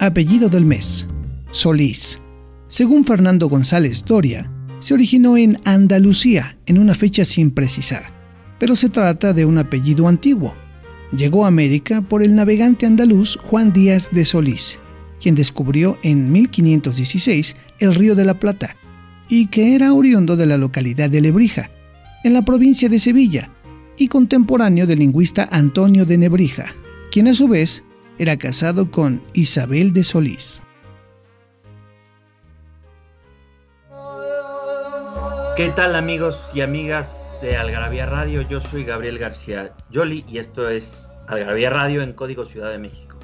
Apellido del mes. Solís. Según Fernando González Doria, se originó en Andalucía en una fecha sin precisar, pero se trata de un apellido antiguo. Llegó a América por el navegante andaluz Juan Díaz de Solís, quien descubrió en 1516 el río de la Plata, y que era oriundo de la localidad de Lebrija, en la provincia de Sevilla, y contemporáneo del lingüista Antonio de Nebrija, quien a su vez era casado con Isabel de Solís. ¿Qué tal amigos y amigas de Algarabía Radio? Yo soy Gabriel García Yoli y esto es Algarabía Radio en Código Ciudad de México.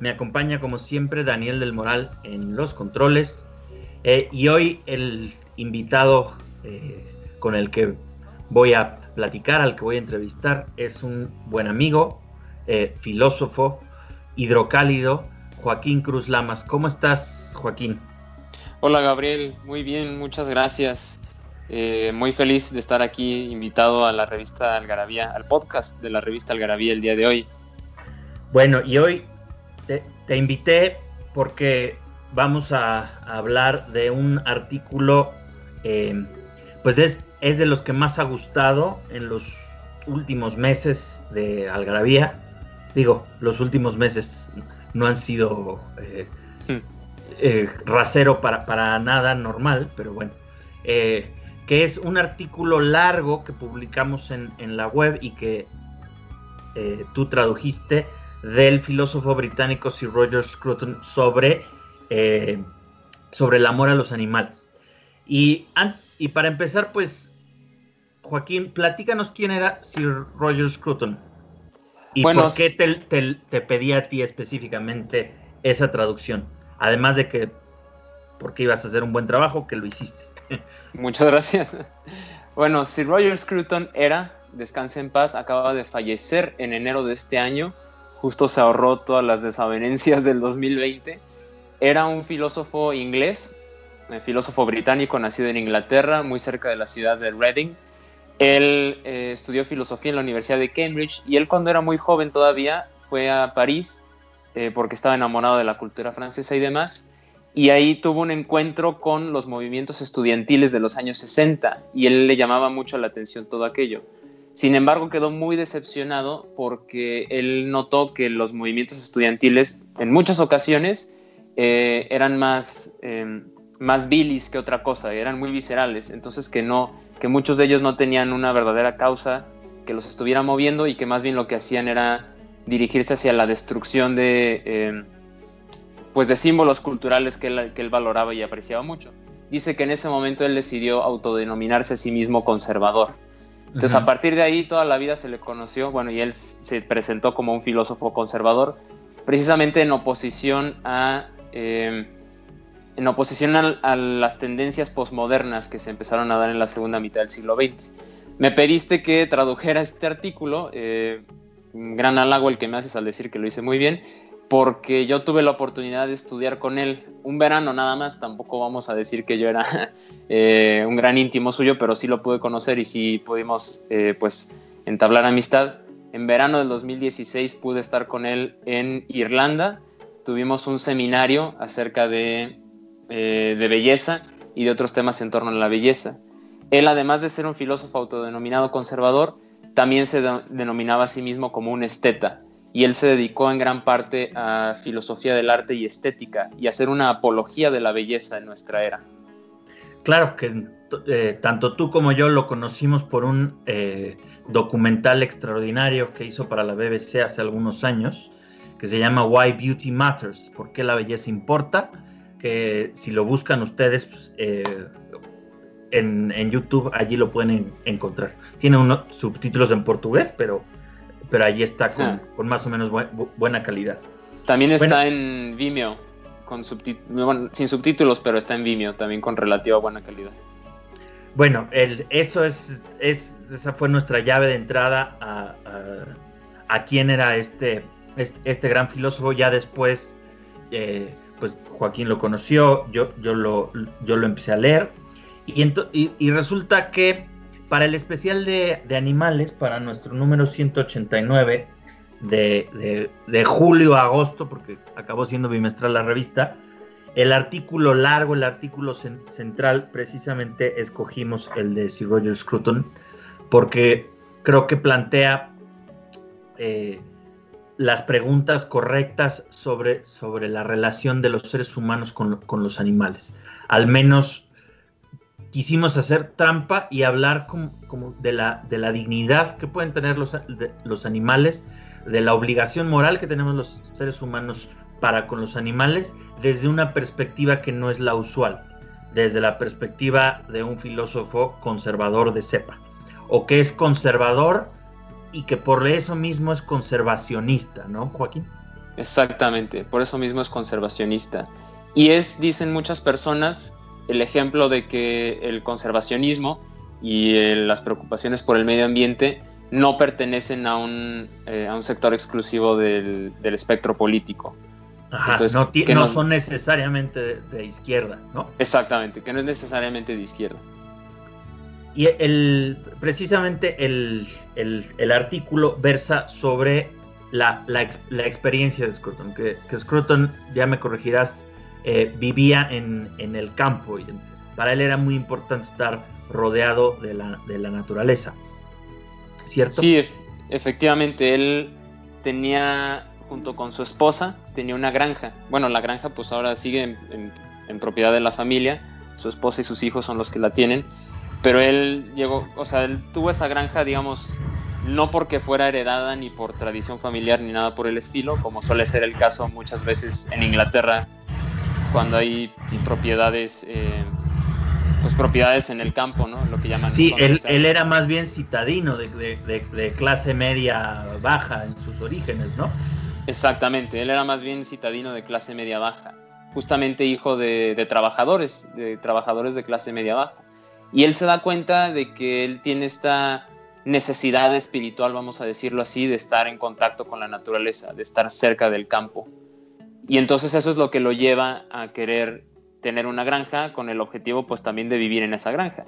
Me acompaña como siempre Daniel del Moral en los controles eh, y hoy el invitado eh, con el que voy a platicar, al que voy a entrevistar, es un buen amigo, eh, filósofo, hidrocálido, Joaquín Cruz Lamas. ¿Cómo estás, Joaquín? Hola, Gabriel. Muy bien, muchas gracias. Eh, muy feliz de estar aquí invitado a la revista Algarabía, al podcast de la revista Algarabía el día de hoy. Bueno, y hoy te, invité porque vamos a, hablar de un artículo, eh, pues es, es de los que más ha gustado en los últimos meses de Algarabía digo, los últimos meses no han sido eh, hmm. eh, rasero para, para, nada normal, pero bueno, eh, que es un artículo largo que publicamos en, la web y que tú tradujiste del filósofo británico Sir Roger Scruton sobre, sobre el amor a los animales. Y, y para empezar, pues, Joaquín, platícanos quién era Sir Roger Scruton. ¿Y por qué te, pedí a ti específicamente esa traducción? Además de que, porque ibas a hacer un buen trabajo, que lo hiciste. Muchas gracias. Bueno, Sir Roger Scruton era, descanse en paz, acaba de fallecer en enero de este año, justo se ahorró todas las desavenencias del 2020. Era un filósofo inglés, un filósofo británico nacido en Inglaterra, muy cerca de la ciudad de Reading él eh, estudió filosofía en la Universidad de Cambridge y él cuando era muy joven todavía fue a París eh, porque estaba enamorado de la cultura francesa y demás. Y ahí tuvo un encuentro con los movimientos estudiantiles de los años 60 y él le llamaba mucho la atención todo aquello. Sin embargo, quedó muy decepcionado porque él notó que los movimientos estudiantiles en muchas ocasiones eh, eran más, más bilis que otra cosa, eran muy viscerales, entonces que no, que muchos de ellos no tenían una verdadera causa que los estuviera moviendo y que más bien lo que hacían era dirigirse hacia la destrucción de, em, pues de símbolos culturales que él, que él valoraba y apreciaba mucho. Dice que en ese momento él decidió autodenominarse a sí mismo conservador. Entonces, a partir de ahí, toda la vida se le conoció, bueno, y él se presentó como un filósofo conservador, precisamente en oposición a em, en oposición a, las tendencias posmodernas que se empezaron a dar en la segunda mitad del siglo XX. Me pediste que tradujera este artículo, eh, un gran halago el que me haces al decir que lo hice muy bien, porque yo tuve la oportunidad de estudiar con él un verano nada más, tampoco vamos a decir que yo era eh, un gran íntimo suyo, pero sí lo pude conocer y sí pudimos eh, pues entablar amistad. En verano del 2016 pude estar con él en Irlanda, tuvimos un seminario acerca de eh, de belleza y de otros temas en torno a la belleza. Él, además de ser un filósofo autodenominado conservador, también se denominaba a sí mismo como un esteta, y él se dedicó en gran parte a filosofía del arte y estética y a hacer una apología de la belleza en nuestra era. Claro que eh, tanto tú como yo lo conocimos por un eh, documental extraordinario que hizo para la BBC hace algunos años, que se llama Why Beauty Matters, ¿por qué la belleza importa? Que si lo buscan ustedes pues, eh, en, YouTube, allí lo pueden encontrar. Tiene unos subtítulos en portugués, pero, pero allí está con, ah. más o menos buena calidad. También está en Vimeo, con sin subtítulos, pero está en Vimeo, también con relativa buena calidad. Bueno, el, eso es, es, esa fue nuestra llave de entrada a, a, quién era este, este, este, gran filósofo. Ya después, eh, pues Joaquín lo conoció, yo, yo, lo, yo lo empecé a leer. Y, y, resulta que para el especial de, de, animales, para nuestro número 189 de, de, de julio a agosto, porque acabó siendo bimestral la revista, el artículo largo, el artículo central, precisamente escogimos el de Sir Roger Scruton, porque creo que plantea eh, las preguntas correctas sobre, sobre la relación de los seres humanos con, los animales. Al menos quisimos hacer trampa y hablar como, de, la, de, la, dignidad que pueden tener los, los animales, de la obligación moral que tenemos los seres humanos para con los animales desde una perspectiva que no es la usual, desde la perspectiva de un filósofo conservador de cepa, o que es conservador y que por eso mismo es conservacionista, ¿no, Joaquín? Exactamente, por eso mismo es conservacionista. Y es, dicen muchas personas, el ejemplo de que el conservacionismo y eh, las preocupaciones por el medio ambiente no pertenecen a un, eh, a un sector exclusivo del, del espectro político, no, son necesariamente de, izquierda, ¿no? Exactamente, que no es necesariamente de izquierda. Y el, precisamente el, artículo versa sobre la, experiencia de Scruton, que, Scruton, ya me corregirás, eh, vivía en, el campo y para él era muy importante estar rodeado de la, de la naturaleza. ¿Cierto? Sí, efectivamente, él tenía junto con su esposa, tenía una granja. Bueno, la granja pues ahora sigue en, propiedad de la familia, su esposa y sus hijos son los que la tienen, pero él llegó, o sea, él tuvo esa granja, digamos, no porque fuera heredada ni por tradición familiar ni nada por el estilo, como suele ser el caso muchas veces en Inglaterra, cuando hay propiedades eh, pues propiedades en el campo, ¿no? Lo que llaman. Sí, él, él, era más bien citadino de, de, clase media baja en sus orígenes, ¿no? Exactamente, él era más bien citadino de clase media baja, justamente hijo de, trabajadores, de trabajadores de clase media baja. Y él se da cuenta de que él tiene esta necesidad espiritual, vamos a decirlo así, de estar en contacto con la naturaleza, de estar cerca del campo. Y entonces eso es lo que lo lleva a querer tener una granja con el objetivo pues también de vivir en esa granja.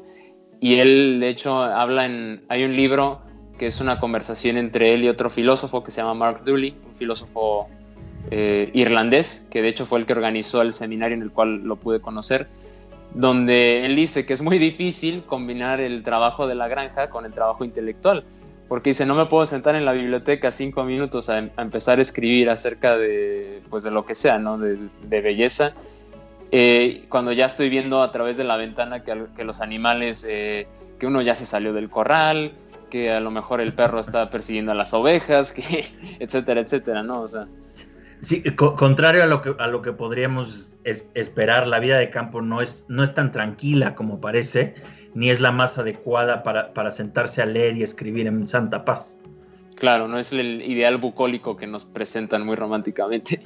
Y él de hecho habla en, hay un libro que es una conversación entre él y otro filósofo que se llama Mark Dooley, un filósofo eh, irlandés, que de hecho fue el que organizó el seminario en el cual lo pude conocer, donde él dice que es muy difícil combinar el trabajo de la granja con el trabajo intelectual, porque dice, no me puedo sentar en la biblioteca cinco minutos a, empezar a escribir acerca de, pues, de lo que sea, ¿no? de, belleza, eh, cuando ya estoy viendo a través de la ventana que, los animales, eh, que uno ya se salió del corral, que a lo mejor el perro está persiguiendo a las ovejas, que, etcétera, etcétera, ¿no? O sea. Sí, contrario a lo que, a lo que podríamos esperar, la vida de campo no es, no es tan tranquila como parece, ni es la más adecuada para, para sentarse a leer y escribir en santa paz. Claro, no es el ideal bucólico que nos presentan muy románticamente.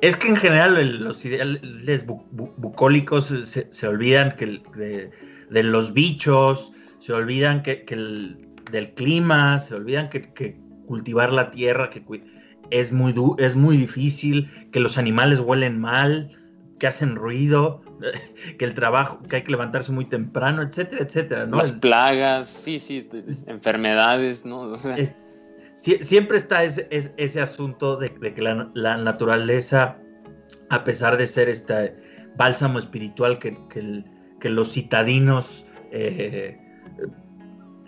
Es que en general los ideales bucólicos se, olvidan que de, los bichos, se olvidan que, del clima, se olvidan que, cultivar la tierra que es muy, es muy difícil, que los animales huelen mal, que hacen ruido, que el trabajo, que hay que levantarse muy temprano, etcétera, etcétera. Las plagas, sí, sí, enfermedades, ¿no? siempre está ese, ese asunto de, que la, naturaleza, a pesar de ser este bálsamo espiritual que, que, los citadinos eh,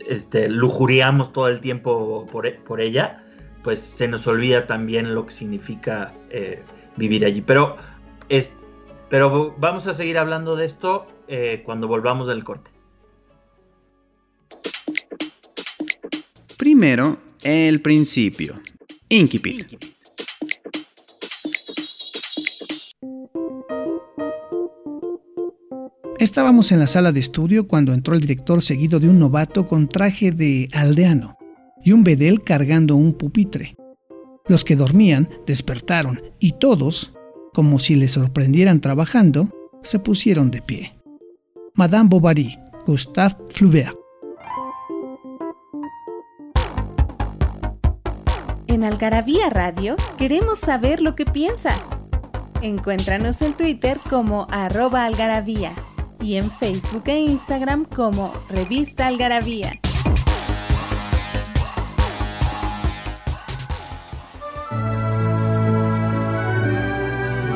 este, lujuriamos todo el tiempo por, por, ella, pues se nos olvida también lo que significa eh, vivir allí. Pero, es, pero vamos a seguir hablando de esto eh, cuando volvamos del corte. Primero, el principio. Incipit. Estábamos en la sala de estudio cuando entró el director seguido de un novato con traje de aldeano y un bedel cargando un pupitre. Los que dormían despertaron y todos, como si les sorprendieran trabajando, se pusieron de pie. Madame Bovary, Gustave Flaubert. En Algarabía Radio queremos saber lo que piensas. Encuéntranos en Twitter como arroba algarabía y en Facebook e Instagram como Revista Algarabía.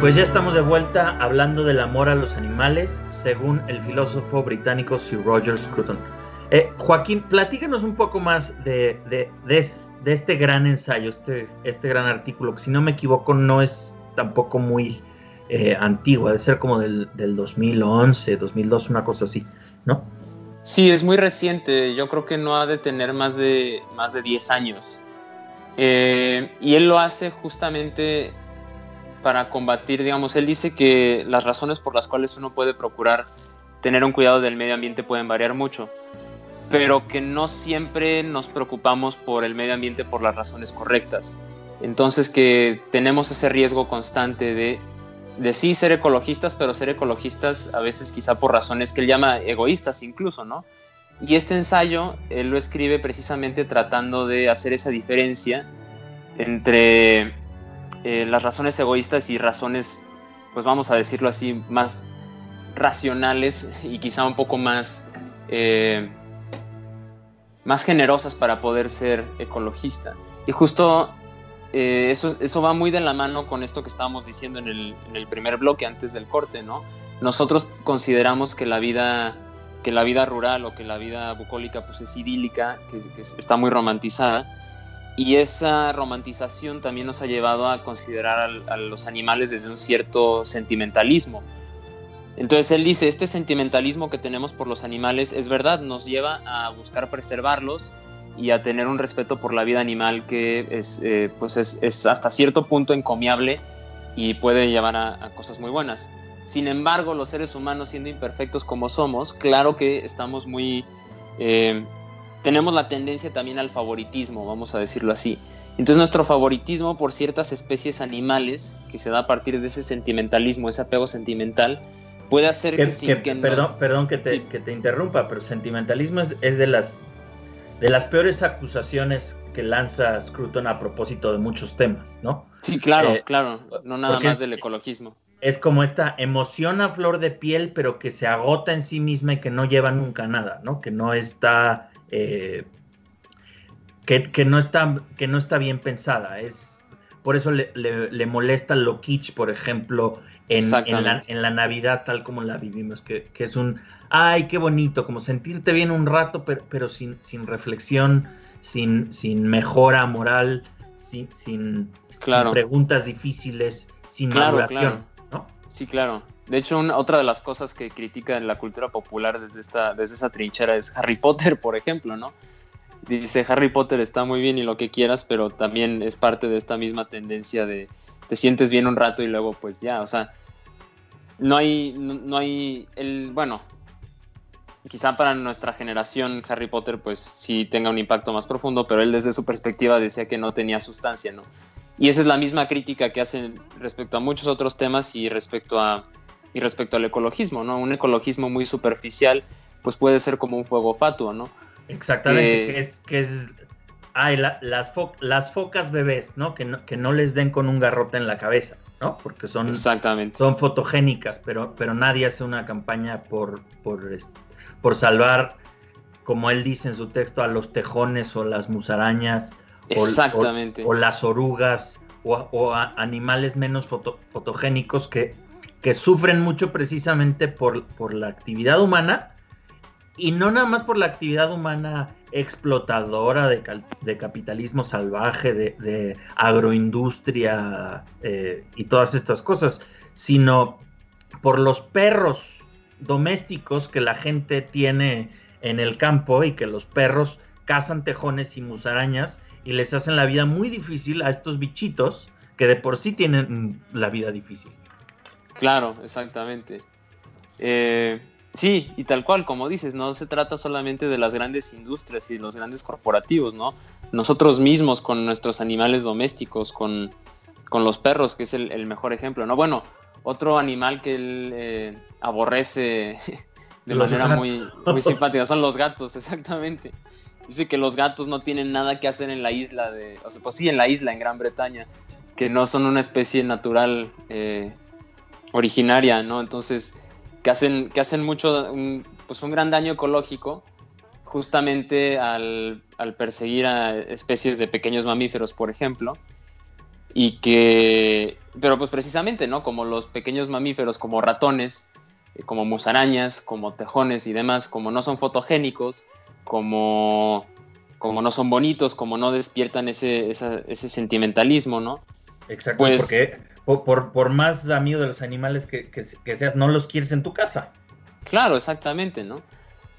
Pues ya estamos de vuelta hablando del amor a los animales, según el filósofo británico Sir Roger Scruton. Eh, Joaquín, platícanos un poco más de, de, este gran ensayo, este, este gran artículo, que si no me equivoco no es tampoco muy eh, antiguo, debe ser como del, del 2011, 2002, una cosa así, ¿no? Sí, es muy reciente, yo creo que no ha de tener más de, más de 10 años. Eh, y él lo hace justamente para combatir, digamos, él dice que las razones por las cuales uno puede procurar tener un cuidado del medio ambiente pueden variar mucho, pero que no siempre nos preocupamos por el medio ambiente por las razones correctas. Entonces que tenemos ese riesgo constante de, de sí ser ecologistas, pero ser ecologistas a veces quizá por razones que él llama egoístas incluso, ¿no? Y este ensayo él lo escribe precisamente tratando de hacer esa diferencia entre eh, las razones egoístas y razones, pues vamos a decirlo así, más racionales y quizá un poco más, eh, más generosas para poder ser ecologista. Y justo eh, eso, eso va muy de la mano con esto que estábamos diciendo en el, en el, primer bloque antes del corte, ¿no? Nosotros consideramos que la vida que la vida rural o que la vida bucólica pues es idílica, que, que está muy romantizada, y esa romantización también nos ha llevado a considerar a, los animales desde un cierto sentimentalismo. Entonces él dice, este sentimentalismo que tenemos por los animales es verdad, nos lleva a buscar preservarlos y a tener un respeto por la vida animal que es, eh, pues es, hasta cierto punto encomiable y puede llevar a, cosas muy buenas. Sin embargo, los seres humanos, siendo imperfectos como somos, claro que estamos muy eh, tenemos la tendencia también al favoritismo, vamos a decirlo así. Entonces nuestro favoritismo por ciertas especies animales, que se da a partir de ese sentimentalismo, ese apego sentimental, puede hacer que, que, perdón, perdón que te, que te, interrumpa, pero sentimentalismo es, de las de las peores acusaciones que lanza Scruton a propósito de muchos temas, ¿no? Sí, claro, eh, claro, no nada más del ecologismo. Es como esta emoción a flor de piel, pero que se agota en sí misma y que no lleva nunca nada, ¿no? Que no está eh, que, no está, que no está bien pensada. Es, por eso le, molesta lo kitsch, por ejemplo, en, la, Navidad tal como la vivimos, que, es un, ay, qué bonito, como sentirte bien un rato, pero, sin, sin reflexión, sin, sin mejora moral, sin, sin, preguntas difíciles, sin maduración. Sí, claro. De hecho, otra de las cosas que critica en la cultura popular desde, esta, desde esa trinchera es Harry Potter, por ejemplo, ¿no? Dice, Harry Potter está muy bien y lo que quieras, pero también es parte de esta misma tendencia de te sientes bien un rato y luego pues ya, o sea, no hay, no, hay, el, bueno, quizá para nuestra generación Harry Potter pues sí tenga un impacto más profundo, pero él desde su perspectiva decía que no tenía sustancia, ¿no? Y esa es la misma crítica que hacen respecto a muchos otros temas y respecto a y respecto al ecologismo, ¿no? Un ecologismo muy superficial, pues puede ser como un fuego fatuo, ¿no? Exactamente, que, es, que es ay, las, las focas bebés, ¿no? Que, ¿no? que no les den con un garrote en la cabeza, ¿no? Porque son, Exactamente. son fotogénicas, pero, pero nadie hace una campaña por, por, por salvar, como él dice en su texto, a los tejones o las musarañas. Exactamente. O, las orugas o, animales menos fotogénicos que, que sufren mucho precisamente por, por la actividad humana y no nada más por la actividad humana explotadora de, capitalismo salvaje, de, agroindustria eh, y todas estas cosas, sino por los perros domésticos que la gente tiene en el campo y que los perros cazan tejones y musarañas y les hacen la vida muy difícil a estos bichitos que de por sí tienen la vida difícil. Claro, exactamente. Eh, Sí, y tal cual, como dices, no se trata solamente de las grandes industrias y de los grandes corporativos, ¿no? Nosotros mismos con nuestros animales domésticos, con, los perros, que es el, mejor ejemplo, ¿no? Bueno, otro animal que él eh, aborrece de manera muy, muy simpática son los gatos, exactamente. Dice que los gatos no tienen nada que hacer en la isla de, o sea, pues sí, en la isla, en Gran Bretaña, que no son una especie natural eh, originaria, ¿no? Entonces, que hacen, que hacen mucho, un, pues un gran daño ecológico justamente al, perseguir a especies de pequeños mamíferos, por ejemplo, y que, pero pues precisamente, ¿no? Como los pequeños mamíferos, como ratones, eh, como musarañas, como tejones y demás, como no son fotogénicos, como, como no son bonitos, como no despiertan ese, ese sentimentalismo, ¿no? Exacto, pues porque por, por, más amigo de los animales que, seas, no los quieres en tu casa. Claro, exactamente, ¿no?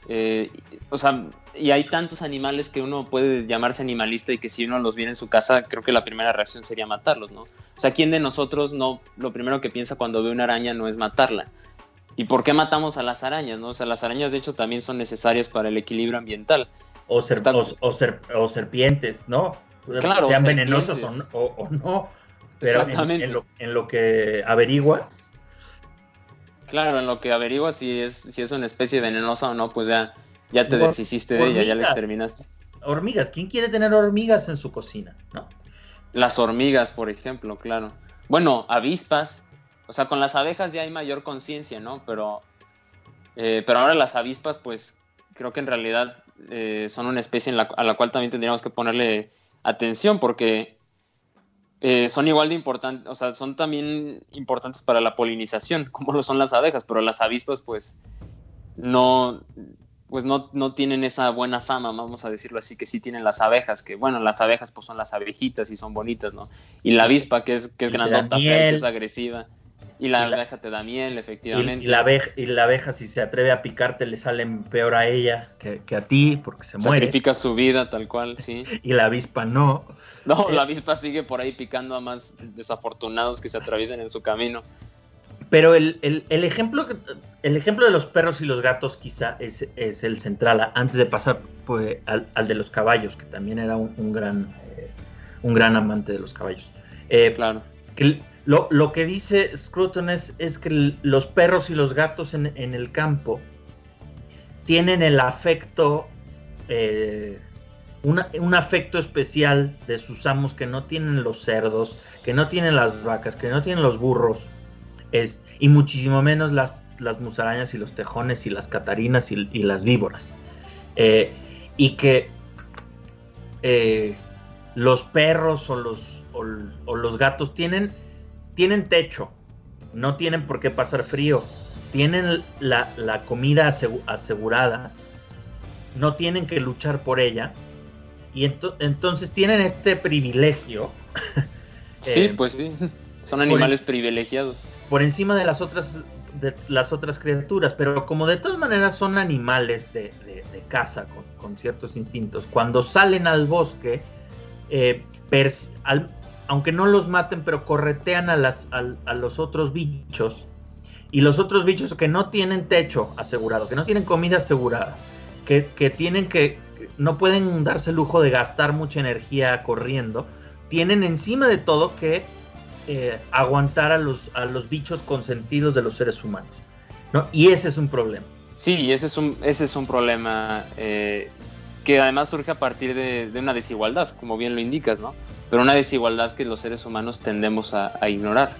Eh, o sea, y hay tantos animales que uno puede llamarse animalista y que si uno los viene en su casa, creo que la primera reacción sería matarlos, ¿no? O sea, ¿quién de nosotros no, lo primero que piensa cuando ve una araña no es matarla? ¿Y por qué matamos a las arañas, no? O sea, las arañas de hecho también son necesarias para el equilibrio ambiental. O, o, serpientes, ¿no? Claro, sean venenosos o no pero Exactamente. En, lo, que averiguas. Claro, en lo que averiguas si es, si es una especie venenosa o no, pues ya, ya te deshiciste de ella, ya la exterminaste. Hormigas, ¿quién quiere tener hormigas en su cocina? ¿No? Las hormigas, por ejemplo, claro. Bueno, avispas. O sea, con las abejas ya hay mayor conciencia, ¿no? Pero, eh, pero ahora las avispas, pues creo que en realidad eh, son una especie a la cual también tendríamos que ponerle atención porque eh, son igual de importantes, o sea, son también importantes para la polinización, como lo son las abejas, pero las avispas, pues, no, pues no, no, tienen esa buena fama, vamos a decirlo así, que sí tienen las abejas, que bueno, las abejas pues son las abejitas y son bonitas, ¿no? Y la avispa, que es, que es grandota, que es agresiva. Y la, abeja te da miel, efectivamente. Y, la abeja, y la abeja, si se atreve a picarte, le sale peor a ella que, a ti, porque se muere. Sacrifica su vida, tal cual, sí. y la avispa no. No, la avispa sigue por ahí picando a más desafortunados que se atraviesen en su camino. Pero el, ejemplo, el ejemplo de los perros y los gatos quizá es, el central, antes de pasar pues, al, de los caballos, que también era un, gran, eh, un gran amante de los caballos. Eh, claro. Que lo, que dice Scruton es, que los perros y los gatos en, el campo tienen el afecto, eh, un afecto especial de sus amos que no tienen los cerdos, que no tienen las vacas, que no tienen los burros, es, y muchísimo menos las, las musarañas y los tejones y las catarinas y, las víboras. Eh, y que eh, los perros o los, o los gatos tienen tienen techo, no tienen por qué pasar frío, tienen la, comida asegurada, no tienen que luchar por ella, y entonces tienen este privilegio. sí, eh, pues sí, son animales privilegiados. Por encima de las otras de las otras criaturas, pero como de todas maneras son animales de, de, caza con, ciertos instintos, cuando salen al bosque, eh, al, aunque no los maten, pero corretean a, las, a, los otros bichos. Y los otros bichos que no tienen techo asegurado, que no tienen comida asegurada, que, tienen que, no pueden darse el lujo de gastar mucha energía corriendo, tienen encima de todo que eh, aguantar a los, bichos consentidos de los seres humanos. ¿no? Y ese es un problema. Sí, ese es un, ese es un problema eh, que además surge a partir de, una desigualdad, como bien lo indicas, ¿no? pero una desigualdad que los seres humanos tendemos a, ignorar,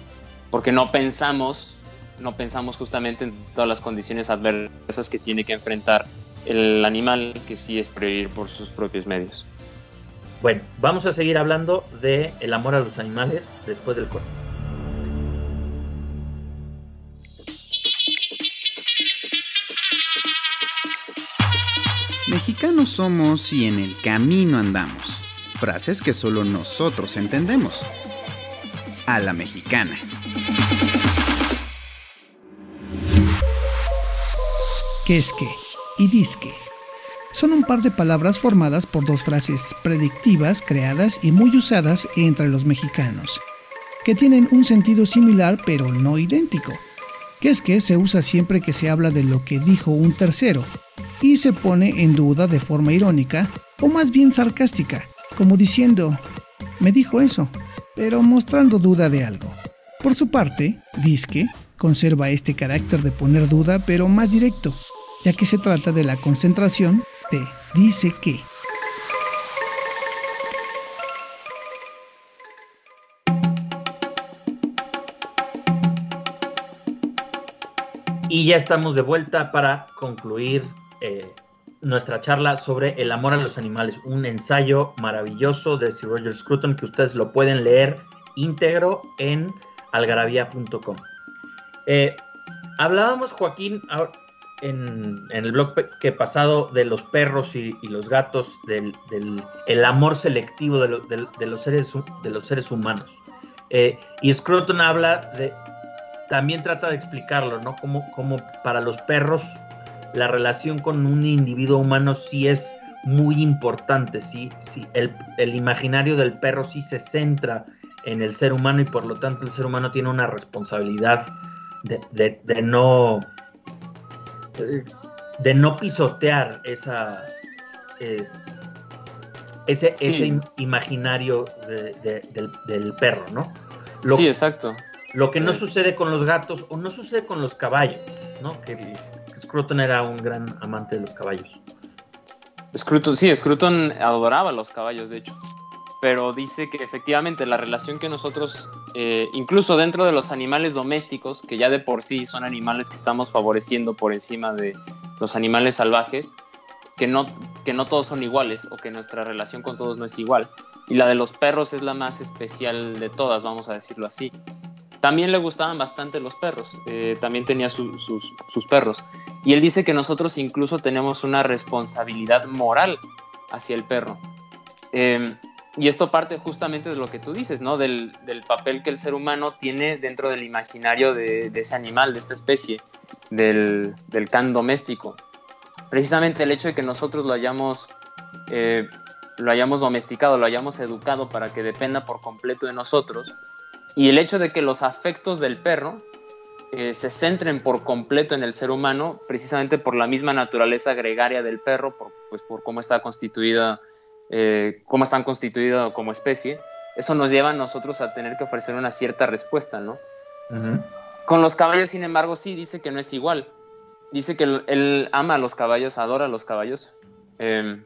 porque no pensamos, no pensamos justamente en todas las condiciones adversas que tiene que enfrentar el animal que sí es prevenir por sus propios medios. Bueno, vamos a seguir hablando de el amor a los animales después del corte. Mexicanos somos y en el camino andamos frases que solo nosotros entendemos. A la mexicana. ¿Qué es qué? Y disque. Son un par de palabras formadas por dos frases predictivas creadas y muy usadas entre los mexicanos, que tienen un sentido similar pero no idéntico. Que es que se usa siempre que se habla de lo que dijo un tercero y se pone en duda de forma irónica o más bien sarcástica, como diciendo, me dijo eso, pero mostrando duda de algo. Por su parte, Disque conserva este carácter de poner duda pero más directo, ya que se trata de la concentración de dice que. Y ya estamos de vuelta para concluir eh, nuestra charla sobre el amor a los animales, un ensayo maravilloso de Sir Roger Scruton que ustedes lo pueden leer íntegro en algarabía.com. Eh, hablábamos, Joaquín, en, el blog que pasado de los perros y, los gatos, del, el amor selectivo de, los seres, de los seres humanos. Eh, y Scruton habla de, también trata de explicarlo, ¿no? Como, como para los perros la relación con un individuo humano sí es muy importante, sí, sí el, el, imaginario del perro sí se centra en el ser humano y por lo tanto el ser humano tiene una responsabilidad de, no de no pisotear esa eh, ese, ese, imaginario del, perro, ¿no? sí, exacto. Lo que no sucede con los gatos o no sucede con los caballos, ¿no? Que, Scruton era un gran amante de los caballos. Scruton, sí, Scruton adoraba los caballos, de hecho. Pero dice que efectivamente la relación que nosotros, eh, incluso dentro de los animales domésticos, que ya de por sí son animales que estamos favoreciendo por encima de los animales salvajes, que no, que no todos son iguales o que nuestra relación con todos no es igual. Y la de los perros es la más especial de todas, vamos a decirlo así. También le gustaban bastante los perros, eh, también tenía sus, sus perros. Y él dice que nosotros incluso tenemos una responsabilidad moral hacia el perro. Em, y esto parte justamente de lo que tú dices, ¿no? Del, papel que el ser humano tiene dentro del imaginario de, de ese animal, de esta especie, del, del, can doméstico. Precisamente el hecho de que nosotros lo hayamos, eh, lo hayamos domesticado, lo hayamos educado para que dependa por completo de nosotros, y el hecho de que los afectos del perro eh, se centren por completo en el ser humano, precisamente por la misma naturaleza gregaria del perro, por, pues por cómo está constituida, eh, cómo están constituidos como especie, eso nos lleva a nosotros a tener que ofrecer una cierta respuesta, ¿no? Con los caballos, sin embargo, sí dice que no es igual. Dice que él, ama a los caballos, adora a los caballos. Em,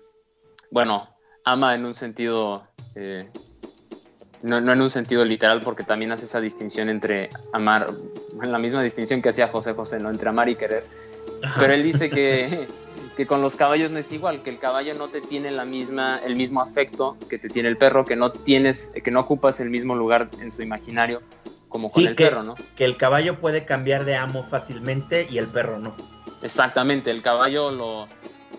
bueno, ama en un sentido eh, no, en un sentido literal, porque también hace esa distinción entre amar, la misma distinción que hacía José José, ¿no? Entre amar y querer. Pero él dice que, que con los caballos no es igual, que el caballo no te tiene la misma, el mismo afecto que te tiene el perro, que no tienes, que no ocupas el mismo lugar en su imaginario como con el perro, ¿no? Que el caballo puede cambiar de amo fácilmente y el perro no. Exactamente, el caballo lo,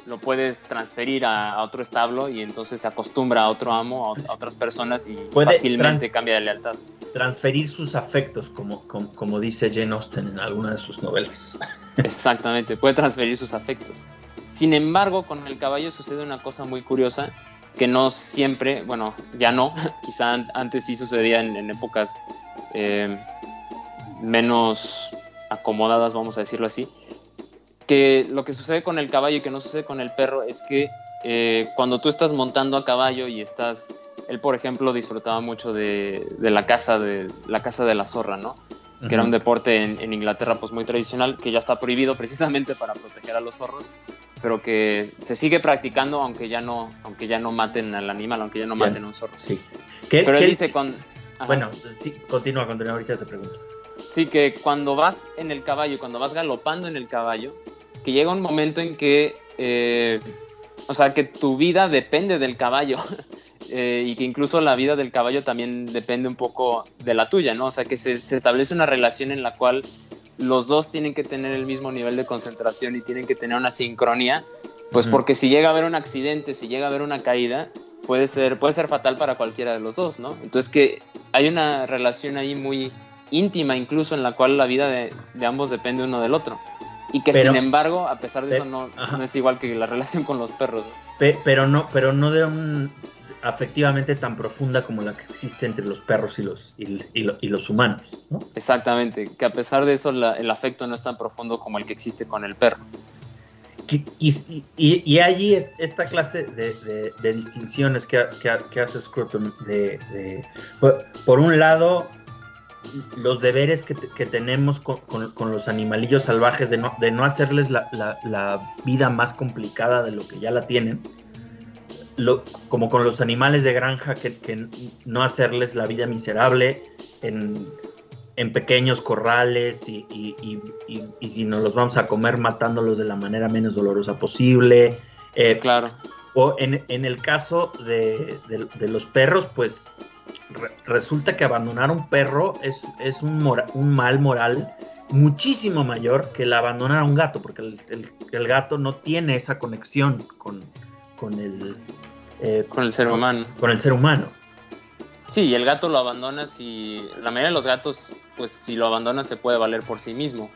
lo puedes transferir a, otro establo y entonces se acostumbra a otro amo, a, otras personas y fácilmente cambia de lealtad. Transferir sus afectos, como, como, dice Jane Austen en alguna de sus novelas. Exactamente, puede transferir sus afectos. Sin embargo, con el caballo sucede una cosa muy curiosa que no siempre, bueno, ya no, quizá antes sí sucedía en, épocas eh, menos acomodadas, vamos a decirlo así, que lo que sucede con el caballo y que no sucede con el perro es que eh, cuando tú estás montando a caballo y estás, él por ejemplo disfrutaba mucho de, la caza de la caza de la zorra, ¿no? Que era un deporte en, Inglaterra pues muy tradicional que ya está prohibido precisamente para proteger a los zorros, pero que se sigue practicando aunque ya no, aunque ya no maten al animal, aunque ya no maten a un zorro. Sí. pero él dice con bueno, sí, continúa, continúa, ahorita te pregunto. Sí, que cuando vas en el caballo, cuando vas galopando en el caballo, que llega un momento en que, eh, o sea, que tu vida depende del caballo. Eh, y que incluso la vida del caballo también depende un poco de la tuya, ¿no? O sea, que se, establece una relación en la cual los dos tienen que tener el mismo nivel de concentración y tienen que tener una sincronía, pues porque si llega a haber un accidente, si llega a haber una caída, puede ser, puede ser fatal para cualquiera de los dos, ¿no? Entonces que hay una relación ahí muy íntima incluso en la cual la vida de ambos depende uno del otro. Y que sin embargo, a pesar de eso, no, es igual que la relación con los perros. pero no, pero no de un. afectivamente tan profunda como la que existe entre los perros y los, y, los humanos. Exactamente, que a pesar de eso el afecto no es tan profundo como el que existe con el perro. Y, y, allí esta clase de, distinciones que, que, hace Scruton, de, por, un lado, los deberes que, tenemos con, los animalillos salvajes, de no, de no hacerles la, la, vida más complicada de lo que ya la tienen, como con los animales de granja, que, no hacerles la vida miserable en, pequeños corrales y, si nos los vamos a comer matándolos de la manera menos dolorosa posible. Eh, claro. O en, el caso de, los perros, pues resulta que abandonar un perro es, es un, un, mal moral muchísimo mayor que el abandonar a un gato, porque el, gato no tiene esa conexión con, con el, eh, con el ser humano. Con el ser humano. Sí, y el gato lo abandonas y la mayoría de los gatos, pues si lo abandonas se puede valer por sí mismo.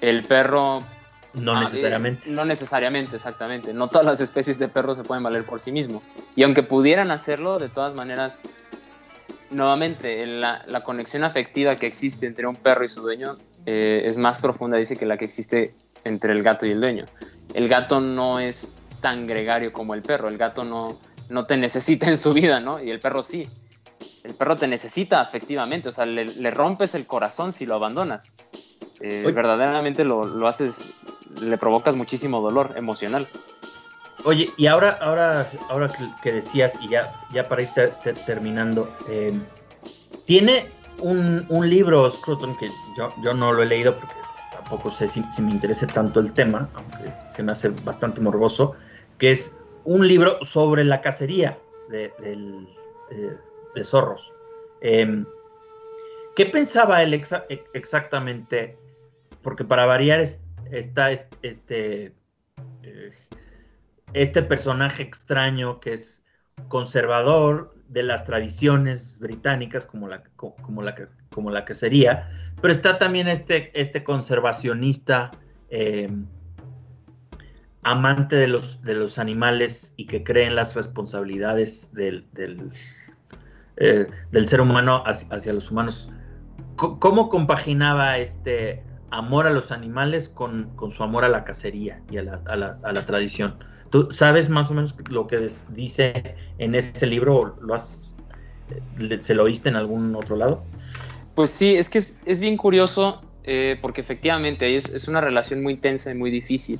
El perro... No ah, necesariamente. no necesariamente, exactamente. No todas las especies de perros se pueden valer por sí mismo. Y aunque pudieran hacerlo, de todas maneras, nuevamente, la, la conexión afectiva que existe entre un perro y su dueño eh, es más profunda, dice, que la que existe entre el gato y el dueño. El gato no es tan gregario como el perro. El gato no, no te necesita en su vida, ¿no? Y el perro sí. El perro te necesita efectivamente, o sea, le, rompes el corazón si lo abandonas. Eh, verdaderamente lo, haces, le provocas muchísimo dolor emocional. Oye, y ahora, ahora, ahora que, decías, y ya, ya para ir terminando, eh, tiene un, libro, Scruton, que yo, yo no lo he leído porque tampoco sé si, me interesa tanto el tema, aunque se me hace bastante morboso, que es un libro sobre la cacería de, eh, zorros. Em, ¿Qué pensaba él exactamente? Porque para variar está este, eh, este personaje extraño que es conservador de las tradiciones británicas como la, como la, como la cacería, pero está también este, este conservacionista em, amante de los, de los animales y que cree en las responsabilidades del, del, eh, ser humano hacia, los humanos. ¿Cómo compaginaba este amor a los animales con, su amor a la cacería y a la, a la, tradición? ¿Tú sabes más o menos lo que dice en ese libro? ¿Lo has, ¿Se lo oíste en algún otro lado? Pues sí, es que es, bien curioso eh, porque efectivamente es, una relación muy tensa y muy difícil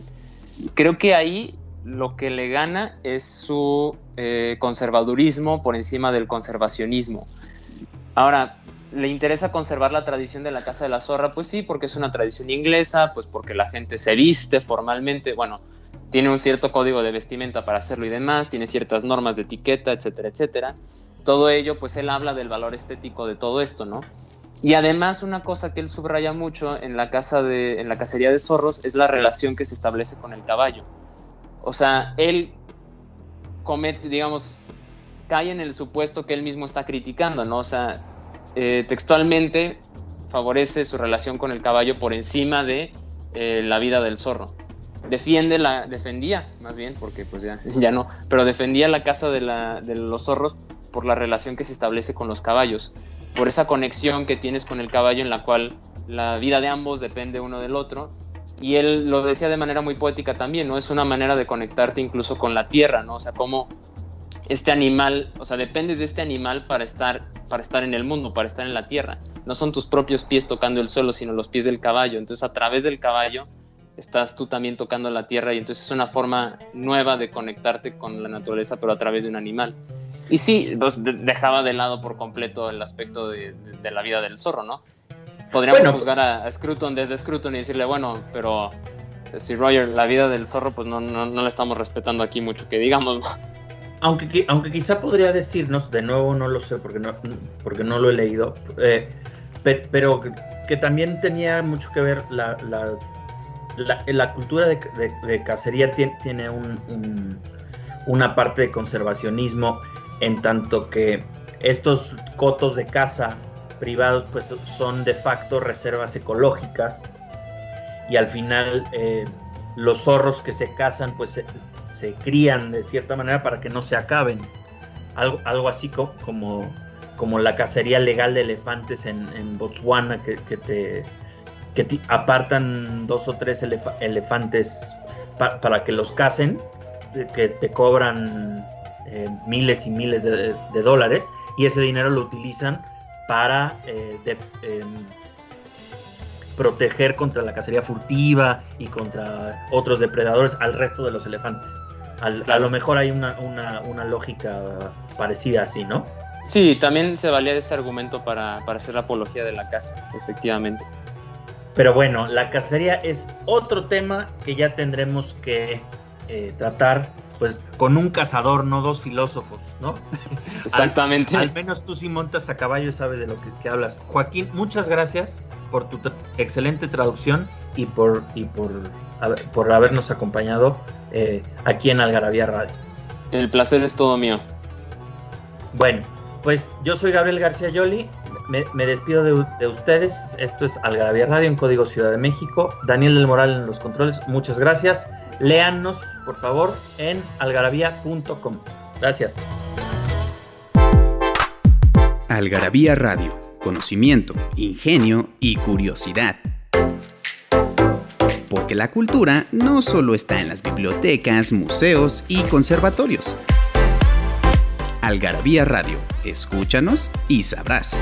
creo que ahí lo que le gana es su eh, conservadurismo por encima del conservacionismo. Ahora, ¿le interesa conservar la tradición de la Casa de la Zorra? Pues sí, porque es una tradición inglesa, pues porque la gente se viste formalmente, bueno, tiene un cierto código de vestimenta para hacerlo y demás, tiene ciertas normas de etiqueta, etcétera, etcétera. Todo ello, pues él habla del valor estético de todo esto, ¿no? Y además una cosa que él subraya mucho en la casa de, en la cacería de zorros es la relación que se establece con el caballo. O sea, él comete, digamos, cae en el supuesto que él mismo está criticando, ¿no? O sea, eh, textualmente favorece su relación con el caballo por encima de eh, la vida del zorro. Defiende la, defendía, más bien, porque pues ya, ya no, pero defendía la casa de, la, de los zorros por la relación que se establece con los caballos por esa conexión que tienes con el caballo en la cual la vida de ambos depende uno del otro. Y él lo decía de manera muy poética también, ¿no? Es una manera de conectarte incluso con la tierra, ¿no? O sea, como este animal, o sea, dependes de este animal para estar, para estar en el mundo, para estar en la tierra. No son tus propios pies tocando el suelo, sino los pies del caballo. Entonces, a través del caballo estás tú también tocando la tierra y entonces es una forma nueva de conectarte con la naturaleza, pero a través de un animal. Y sí, pues dejaba de lado por completo el aspecto de, la vida del zorro, ¿no? Podríamos juzgar a, Scruton desde Scruton y decirle, bueno, pero si Roger, la vida del zorro, pues no, no, no la estamos respetando aquí mucho, que digamos. Aunque, aunque quizá podría decirnos, de nuevo no lo sé porque no, porque no lo he leído, eh, pero que también tenía mucho que ver la la, cultura de, cacería tiene, una parte de conservacionismo en tanto que estos cotos de caza privados pues son de facto reservas ecológicas y al final eh, los zorros que se cazan pues se, crían de cierta manera para que no se acaben. Algo, algo así como, como la cacería legal de elefantes en, Botswana, que, te, que apartan dos o tres elefantes para que los cacen, que te cobran eh, miles y miles de, dólares, y ese dinero lo utilizan para eh, em, proteger contra la cacería furtiva y contra otros depredadores al resto de los elefantes. A lo mejor hay una, una, lógica parecida así, ¿no? Sí, también se valía de ese argumento para, hacer la apología de la caza, efectivamente. Pero bueno, la cacería es otro tema que ya tendremos que eh, tratar pues con un cazador, no dos filósofos, ¿no? Exactamente. al, menos tú si montas a caballo sabes de lo que, hablas. Joaquín, muchas gracias por tu excelente traducción y por, y por, por habernos acompañado eh, aquí en Algarabía Radio. El placer es todo mío. Bueno, pues yo soy Gabriel García Yoli, me, despido de, ustedes. Esto es Algarabía Radio en Código Ciudad de México. Daniel del Moral en los controles, muchas gracias. Léannos, por favor, en algarabía.com. Gracias. Algarabía Radio, conocimiento, ingenio y curiosidad porque la cultura no solo está en las bibliotecas, museos y conservatorios. Algarabía Radio, escúchanos y sabrás.